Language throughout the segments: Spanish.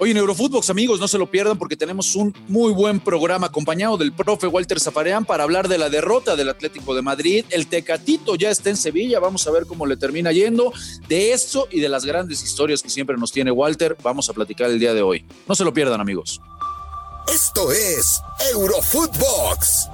Hoy en Eurofootbox, amigos, no se lo pierdan porque tenemos un muy buen programa acompañado del profe Walter Zafareán para hablar de la derrota del Atlético de Madrid. El Tecatito ya está en Sevilla, vamos a ver cómo le termina yendo. De esto y de las grandes historias que siempre nos tiene Walter, vamos a platicar el día de hoy. No se lo pierdan, amigos. Esto es Eurofootbox,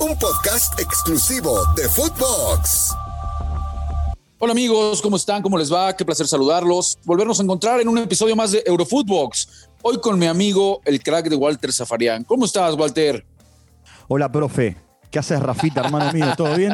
un podcast exclusivo de Footbox. Hola amigos, ¿cómo están? ¿Cómo les va? Qué placer saludarlos. Volvernos a encontrar en un episodio más de Eurofootbox. Hoy con mi amigo, el crack de Walter Zafarian. ¿Cómo estás, Walter? Hola, profe. ¿Qué haces, Rafita, hermano mío? ¿Todo bien?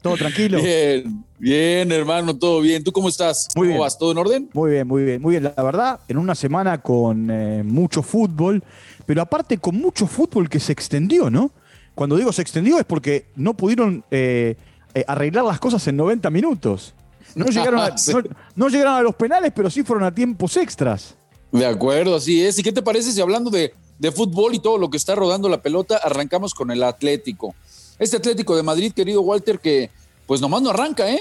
¿Todo tranquilo? Bien, bien, hermano, todo bien. ¿Tú cómo estás? Muy ¿Cómo bien. vas? ¿Todo en orden? Muy bien, muy bien, muy bien. La verdad, en una semana con eh, mucho fútbol, pero aparte con mucho fútbol que se extendió, ¿no? Cuando digo se extendió es porque no pudieron eh, eh, arreglar las cosas en 90 minutos. No llegaron, a, no- no llegaron a los penales, pero sí fueron a tiempos extras. De acuerdo, así es. ¿Y qué te parece si hablando de, de fútbol y todo lo que está rodando la pelota, arrancamos con el Atlético? Este Atlético de Madrid, querido Walter, que pues nomás no arranca, ¿eh?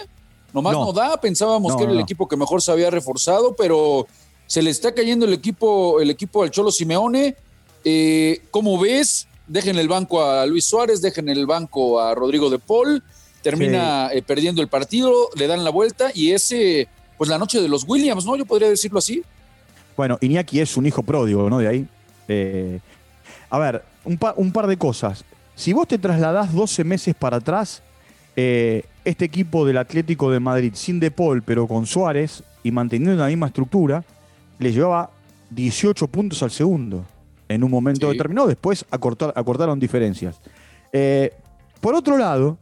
Nomás no, No. da. Pensábamos No, que era el equipo que mejor se había reforzado, pero se le está cayendo el equipo, el equipo al Cholo Simeone. Eh, ¿Cómo ves? Dejen el banco a Luis Suárez, dejen el banco a Rodrigo de Paul. Termina eh, perdiendo el partido, le dan la vuelta y ese, pues la noche de los Williams, ¿no? Yo podría decirlo así. Bueno, Iñaki es un hijo pródigo, ¿no? De ahí. Eh, a ver, un, pa- un par de cosas. Si vos te trasladás 12 meses para atrás, eh, este equipo del Atlético de Madrid, sin De Paul, pero con Suárez y manteniendo la misma estructura, le llevaba 18 puntos al segundo en un momento Sí. determinado. Después acortar- acortaron diferencias. Por otro lado,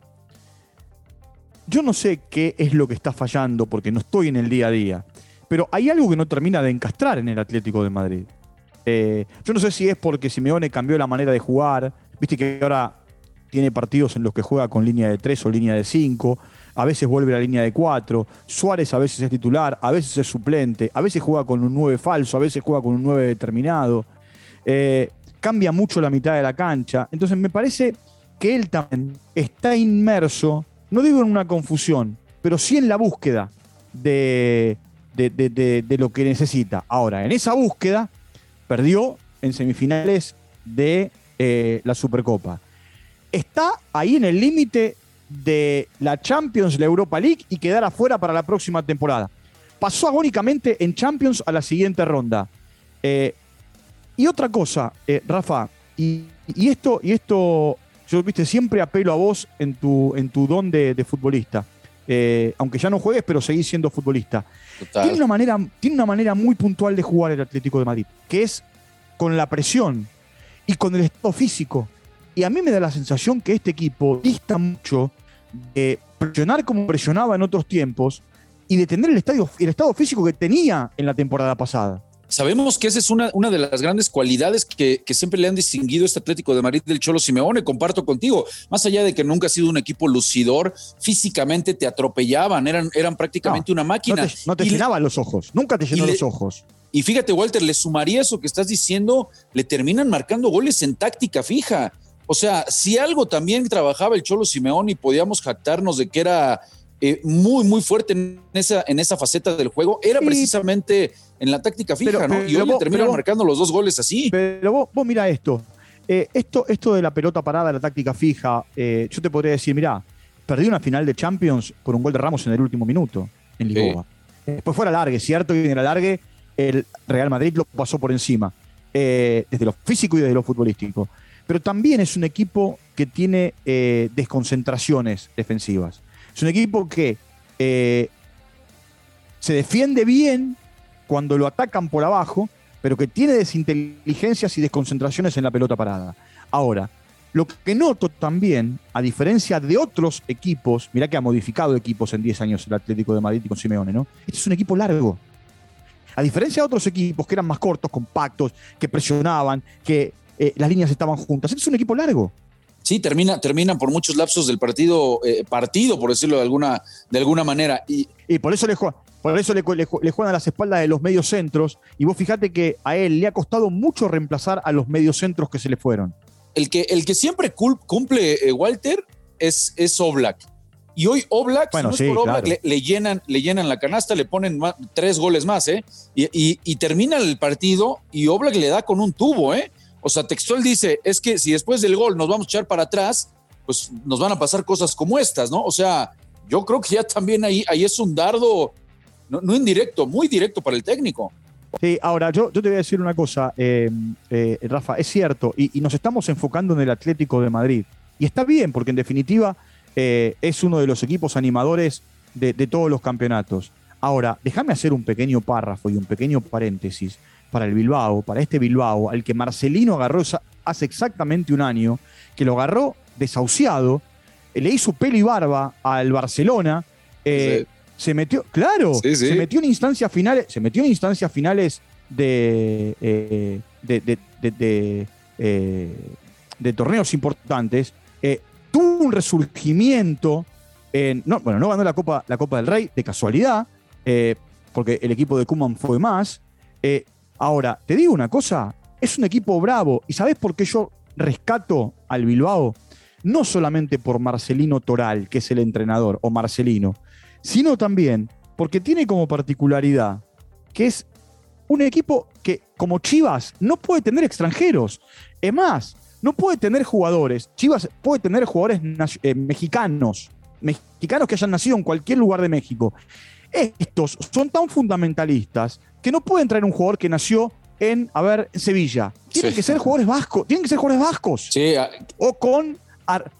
yo no sé qué es lo que está fallando porque no estoy en el día a día. Pero hay algo que no termina de encastrar en el Atlético de Madrid. Eh, yo no sé si es porque Simeone cambió la manera de jugar. Viste que ahora tiene partidos en los que juega con línea de 3 o línea de 5. A veces vuelve a la línea de 4. Suárez a veces es titular, a veces es suplente. A veces juega con un 9 falso, a veces juega con un 9 determinado. Eh, cambia mucho la mitad de la cancha. Entonces me parece que él también está inmerso, no digo en una confusión, pero sí en la búsqueda de, de- lo que necesita. Ahora, en esa búsqueda, perdió en semifinales de eh, la Supercopa. Está ahí en el límite de la Champions, la Europa League y quedar afuera para la próxima temporada. Pasó agónicamente en Champions a la siguiente ronda. Eh, y otra cosa, eh, Rafa, y, y esto, y esto, yo viste, siempre apelo a vos en tu, en tu don de, de futbolista. Eh, aunque ya no juegues, pero seguís siendo futbolista. Tiene una, manera, tiene una manera muy puntual de jugar el Atlético de Madrid, que es con la presión y con el estado físico. Y a mí me da la sensación que este equipo dista mucho de presionar como presionaba en otros tiempos y de tener el, estadio, el estado físico que tenía en la temporada pasada. Sabemos que esa es una, una de las grandes cualidades que, que siempre le han distinguido este Atlético de Madrid del Cholo Simeone. Comparto contigo, más allá de que nunca ha sido un equipo lucidor, físicamente te atropellaban, eran, eran prácticamente una No máquina. te, no te le- llenaban los ojos, nunca te llenó le- los ojos. Y fíjate, Walter, le sumaría eso que estás diciendo, le terminan marcando goles en táctica fija. O sea, si algo también trabajaba el Cholo Simeone y podíamos jactarnos de que era eh, muy, muy fuerte en esa, en esa faceta del juego, era Sí. precisamente en la táctica fija, Pero- ¿no? y hoy le terminan marcando los dos goles así. Pero vos, vos mira esto. Eh, esto. Esto de la pelota parada, la táctica fija, eh, yo te podría decir, mirá, perdí una final de Champions por un gol de Ramos en el último minuto en Lisboa. Después fue a la largue, ¿cierto? Y en el alargue el Real Madrid lo pasó por encima, desde lo físico y desde lo futbolístico. Pero también es un equipo que tiene desconcentraciones defensivas. Es un equipo que eh, se defiende bien cuando lo atacan por abajo, pero que tiene desinteligencias y desconcentraciones en la pelota parada. Ahora, lo que noto también, a diferencia de otros equipos, mirá que ha modificado equipos en 10 años el Atlético de Madrid y con Simeone, ¿no? Este es un equipo largo. A diferencia de otros equipos que eran más cortos, compactos, que presionaban, que eh, las líneas estaban juntas, este es un equipo largo. Sí, termina, terminan por muchos lapsos del partido, eh, partido, por decirlo de alguna, de alguna manera. Y Y por eso le, jue- por eso le, le ju- le juegan a las espaldas de los medios centros. Y vos fíjate que a él le ha costado mucho reemplazar a los medios centros que se le fueron. el que, el que siempre cumple eh, Walter es, es Oblak. Y hoy Oblak, bueno, le, llenan, le llenan la canasta, le ponen tres goles más, ¿eh? Y, termina el partido y Oblak le da con un tubo, ¿eh? O sea, Textual dice, es que si después del gol nos vamos a echar para atrás, pues nos van a pasar cosas como estas, ¿no? O sea, yo creo que ya también ahí, ahí es un dardo, no, indirecto, muy directo para el técnico. Sí, ahora yo, yo te voy a decir una cosa, eh, eh, Rafa, es cierto, y, nos estamos enfocando en el Atlético de Madrid. Y está bien, porque en definitiva eh, es uno de los equipos animadores de, todos los campeonatos. Ahora, déjame hacer un pequeño párrafo y un pequeño paréntesis para el Bilbao, para este Bilbao, al que Marcelino agarró hace exactamente un año, que lo agarró desahuciado, eh, le hizo pelo y barba al Barcelona, eh, se metió, claro, se metió en instancias finales, se metió en instancias finales de, de, de, torneos importantes, tuvo un resurgimiento. En, no, bueno, no ganó la Copa, la Copa del Rey de casualidad, eh, porque el equipo de Kuman fue más. Ahora, te digo una cosa, es un equipo bravo. ¿Y sabes por qué yo rescato al Bilbao? No solamente por Marcelino Toral, que es el entrenador, o Marcelino, sino también porque tiene como particularidad que es un equipo que, como Chivas, no puede tener extranjeros. Es más, no puede tener jugadores. Chivas puede tener jugadores eh, mexicanos, mexicanos que hayan nacido en cualquier lugar de México. Estos son tan fundamentalistas que no pueden traer un jugador que nació en, a ver, Sevilla. Tienen que ser jugadores vascos, tienen que ser jugadores vascos. Sí. O con,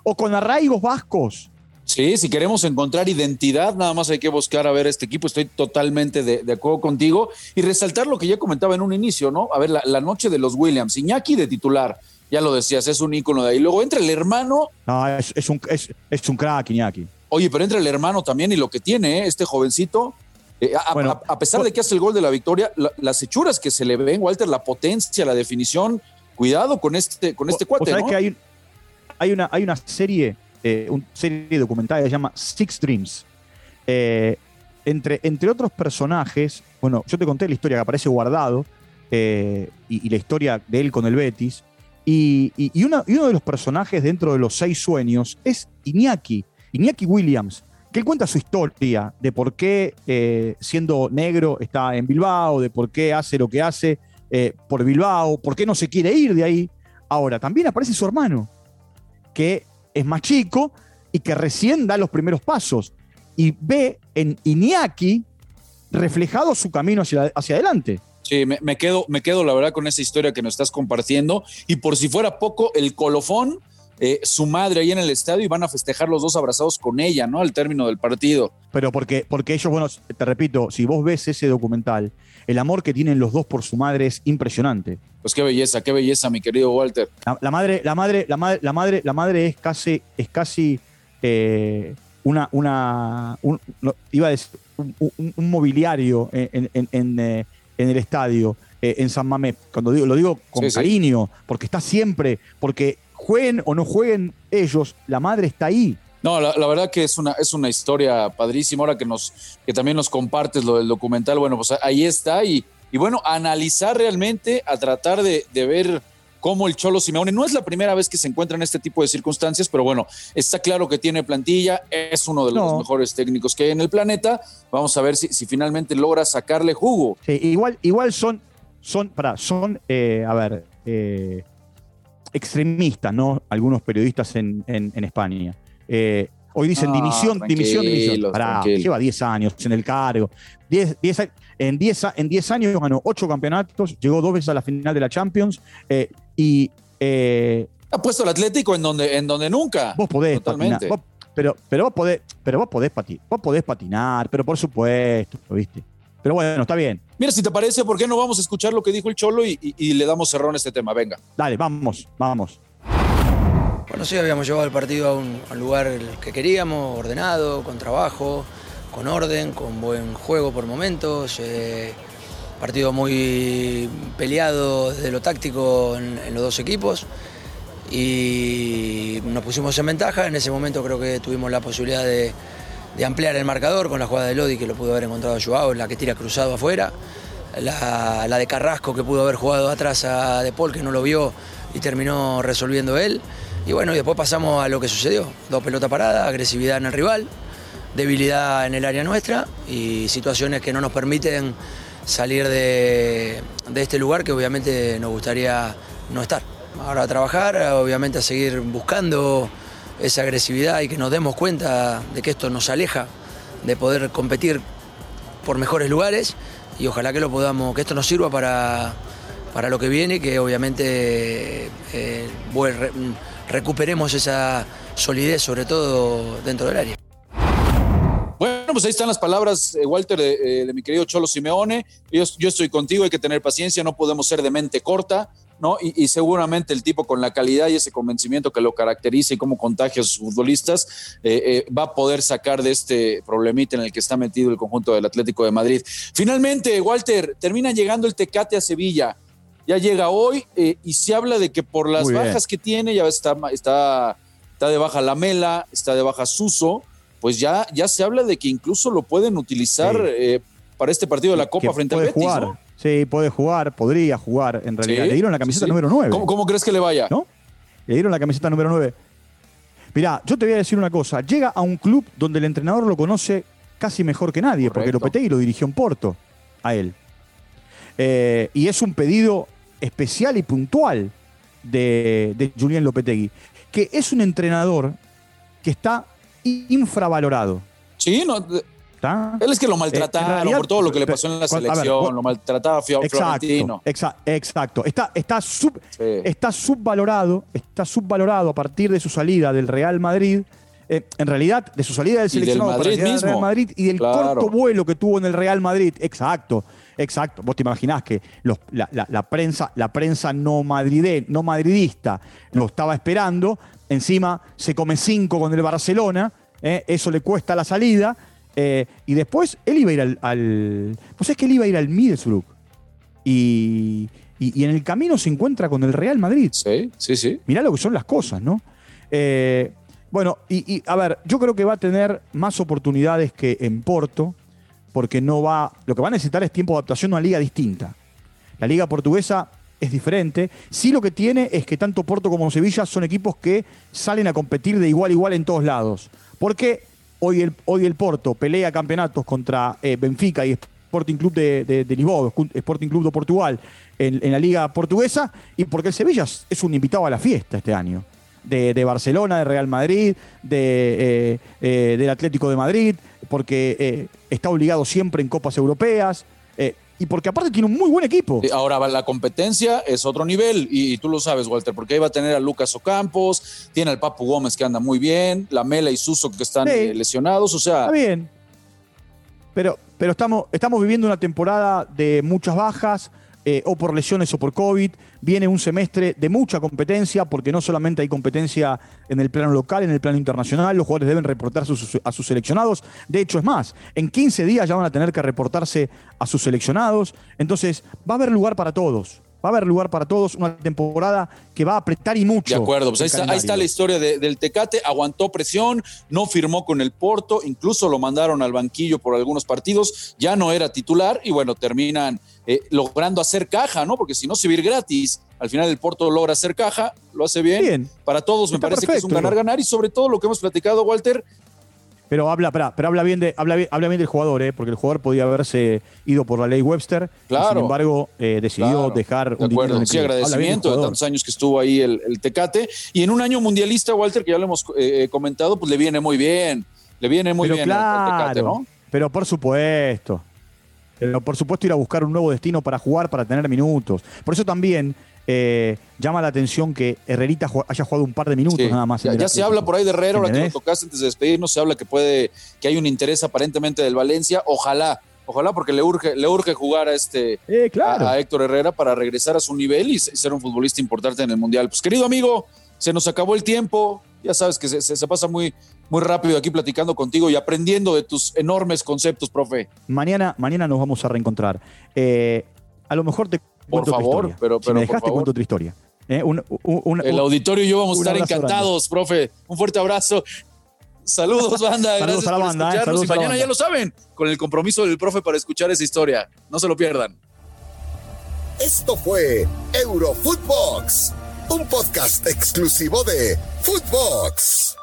o con arraigos vascos. Sí, si queremos encontrar identidad, nada más hay que buscar a ver este equipo. Estoy totalmente de, acuerdo contigo. Y resaltar lo que ya comentaba en un inicio, ¿no? A ver, la, la noche de los Williams, Iñaki de titular, ya lo decías, es un ícono de ahí. Luego entra el hermano. No, es, un, es, un crack, Iñaki. Oye, pero entra el hermano también y lo que tiene, ¿eh? este jovencito. Eh, a, pesar de que hace el gol de la victoria, las hechuras que se le ven, Walter, la potencia, la definición, cuidado con este, con este cuate. ¿no? que hay, hay, una, hay una serie, eh, una serie documental que se llama Six Dreams. entre, entre otros personajes, bueno, yo te conté la historia que aparece guardado y, y, la historia de él con el Betis. Y, uno de los personajes dentro de los seis sueños es Iñaki, Iñaki Williams, él cuenta su historia de por qué eh, siendo negro está en Bilbao, de por qué hace lo que hace eh, por Bilbao, por qué no se quiere ir de ahí. Ahora, también aparece su hermano, que es más chico y que recién da los primeros pasos y ve en Iñaki reflejado su camino hacia, adelante. Sí, me, quedo, me quedo la verdad con esa historia que nos estás compartiendo. Y por si fuera poco, el colofón, eh, su madre ahí en el estadio y van a festejar los dos abrazados con ella, ¿no? Al término del partido. Pero porque, porque ellos, bueno, te repito, si vos ves ese documental, el amor que tienen los dos por su madre es impresionante. Pues qué belleza, qué belleza, mi querido Walter. La, madre, la madre, la madre, la madre, la madre es casi, es casi eh, una, una, iba a decir, un, mobiliario en, en, eh, en el estadio, eh, en San Mamés. Cuando digo, lo digo con cariño, porque está siempre, porque jueguen o no jueguen ellos, la madre está ahí. No, la, verdad que es una, es una historia padrísima. Ahora que, nos, que también nos compartes lo del documental, bueno, pues ahí está. Y, y bueno, analizar realmente, a tratar de, de ver como el Cholo Simeone. No es la primera vez que se encuentra en este tipo de circunstancias, pero bueno, está claro que tiene plantilla, es uno de los mejores técnicos que hay en el planeta. Vamos a ver si, si finalmente logra sacarle jugo. Sí, igual, igual son, son, para, son, eh, a ver, eh, extremistas, ¿no? Algunos periodistas en, en, España. Eh, hoy dicen dimisión, dimisión, dimisión. Pará, lleva 10 años en el cargo. 10, 10, en 10 en años ganó 8 campeonatos, llegó dos veces a la final de la Champions y. Eh, ha puesto el Atlético en donde, en donde nunca. Vos podés patinar. pero, pero, vos podés, pero vos podés, patinar, vos podés patinar, pero por supuesto, ¿viste? Pero bueno, está bien. Mira, si te parece, ¿por qué no vamos a escuchar lo que dijo el Cholo y, le damos cerrón a este tema? Venga. Dale, vamos, vamos. Bueno, sí, habíamos llevado el partido a un, lugar que queríamos, ordenado, con trabajo, con orden, con buen juego por momentos. Eh, Partido muy peleado desde lo táctico en, los dos equipos y nos pusimos en ventaja. En ese momento creo que tuvimos la posibilidad de, ampliar el marcador con la jugada de Lodi que lo pudo haber encontrado Joao, la que tira cruzado afuera. La, de Carrasco que pudo haber jugado atrás a De Paul que no lo vio y terminó resolviendo él. Y bueno, y después pasamos a lo que sucedió. Dos pelotas paradas, agresividad en el rival. debilidad en el área nuestra y situaciones que no nos permiten salir de, de este lugar que obviamente nos gustaría no estar. Ahora a trabajar, obviamente a seguir buscando esa agresividad y que nos demos cuenta de que esto nos aleja de poder competir por mejores lugares y ojalá que lo podamos, que esto nos sirva para, para lo que viene, que obviamente eh, recuperemos esa solidez, sobre todo dentro del área. Bueno, pues ahí están las palabras, eh, Walter, de, de, mi querido Cholo Simeone. Yo, yo, estoy contigo, hay que tener paciencia, no podemos ser de mente corta. ¿No? Y, y, seguramente el tipo con la calidad y ese convencimiento que lo caracteriza y cómo contagia a sus futbolistas eh, eh, va a poder sacar de este problemita en el que está metido el conjunto del Atlético de Madrid. Finalmente, Walter, termina llegando el Tecate a Sevilla. Ya llega hoy eh, y se habla de que por las bajas que tiene, ya está, está, está de baja Lamela, está de baja Suso, pues ya, ya se habla de que incluso lo pueden utilizar sí. para este partido de la Copa frente al Betis. Jugar. ¿no? Sí, puede jugar, podría jugar en realidad. ¿Sí? Le dieron la camiseta sí. número 9. ¿Cómo, ¿Cómo, crees que le vaya? ¿No? Le dieron la camiseta número 9. Mirá, yo te voy a decir una cosa. Llega a un club donde el entrenador lo conoce casi mejor que nadie, Correcto. porque Lopetegui lo dirigió en Porto a él. Eh, y es un pedido especial y puntual de, de Julián Lopetegui, que es un entrenador que está infravalorado. Sí, no, Él es que lo maltrataron eh, realidad, por todo lo que le pasó en la selección, ver, lo maltrataba Florentino. Exacto, exacto. Está, está, sub, sí. está subvalorado, está subvalorado a partir de su salida del Real Madrid. Eh, en realidad, de su salida del seleccionado del Madrid para mismo. Real Madrid y del claro. corto vuelo que tuvo en el Real Madrid. Exacto, exacto. Vos te imaginás que los, la, la, la, prensa, la prensa no, madride, no madridista lo estaba esperando. Encima se come cinco con el Barcelona. Eh, eso le cuesta la salida. Eh, y después él iba a ir al. al pues es que él iba a ir al Middlesbrough. Y, y, y, en el camino se encuentra con el Real Madrid. Sí, sí, sí. Mirá lo que son las cosas, ¿no? Eh, bueno, y, y, a ver, yo creo que va a tener más oportunidades que en Porto, porque no va. Lo que va a necesitar es tiempo de adaptación a una liga distinta. La liga portuguesa es diferente. Sí lo que tiene es que tanto Porto como Sevilla son equipos que salen a competir de igual a igual en todos lados. Porque Hoy el, hoy el Porto pelea campeonatos contra eh, Benfica y Sporting Club de, de, Lisboa, Sporting Club de Portugal en, la liga portuguesa, y porque el Sevilla es un invitado a la fiesta este año. De, de Barcelona, de Real Madrid, eh, eh, del Atlético de Madrid, porque está obligado siempre en copas europeas y porque aparte tiene un muy buen equipo. Ahora la competencia es otro nivel y, y, tú lo sabes, Walter, porque ahí va a tener a Lucas Ocampos, tiene al Papu Gómez que anda muy bien, la Mela y Suso que están sí. eh, lesionados, o sea... Está bien. Pero, pero estamos, estamos viviendo una temporada de muchas bajas, eh, o por lesiones o por COVID. Viene un semestre de mucha competencia, porque no solamente hay competencia en el plano local, en el plano internacional, los jugadores deben reportar a sus, a sus seleccionados. De hecho, es más, en 15 días ya van a tener que reportarse a sus seleccionados. Entonces, va a haber lugar para todos. Va a haber lugar para todos, una temporada que va a apretar y mucho. De acuerdo, pues ahí está, ahí está, la historia de, del Tecate, aguantó presión, no firmó con el Porto, incluso lo mandaron al banquillo por algunos partidos, ya no era titular y bueno, terminan eh, logrando hacer caja, ¿no? Porque si no, se vir gratis. Al final el Porto logra hacer caja, lo hace bien. bien. Para todos me parece perfecto. que es un ganar-ganar y sobre todo lo que hemos platicado, Walter, pero habla, pero habla bien de, habla bien, habla bien del jugador, ¿eh? porque el jugador podía haberse ido por la ley Webster. Claro. sin embargo, eh, decidió claro. dejar de un acuerdo. Sí, agradecimiento de tantos años que estuvo ahí el, el, Tecate. Y en un año mundialista, Walter, que ya lo hemos eh, comentado, pues le viene muy bien. Le viene muy pero bien claro, al Tecate, ¿no? Pero por supuesto. Pero por supuesto ir a buscar un nuevo destino para jugar, para tener minutos. Por eso también eh, llama la atención que Herrerita haya jugado un par de minutos sí. nada más. Ya, ya se habla por ahí de Herrera, ahora que lo tocaste antes de despedirnos, se habla que puede, que hay un interés aparentemente del Valencia. Ojalá, ojalá, porque le urge, le urge jugar a este eh, claro. a, a, Héctor Herrera para regresar a su nivel y ser un futbolista importante en el Mundial. Pues querido amigo, se nos acabó el tiempo. Ya sabes que se, se, se pasa muy, muy rápido aquí platicando contigo y aprendiendo de tus enormes conceptos, profe. Mañana, mañana nos vamos a reencontrar. Eh, a lo mejor te por favor, pero, pero si me dejaste, por favor. cuento otra historia. ¿Eh? Un, un, un, el auditorio y yo vamos a estar encantados, grande. profe. Un fuerte abrazo. Saludos, banda. Saludos Gracias a la por banda, escucharnos. eh. y mañana ya lo saben, con el compromiso del profe para escuchar esa historia. No se lo pierdan. Esto fue Eurofootbox, un podcast exclusivo de Footbox.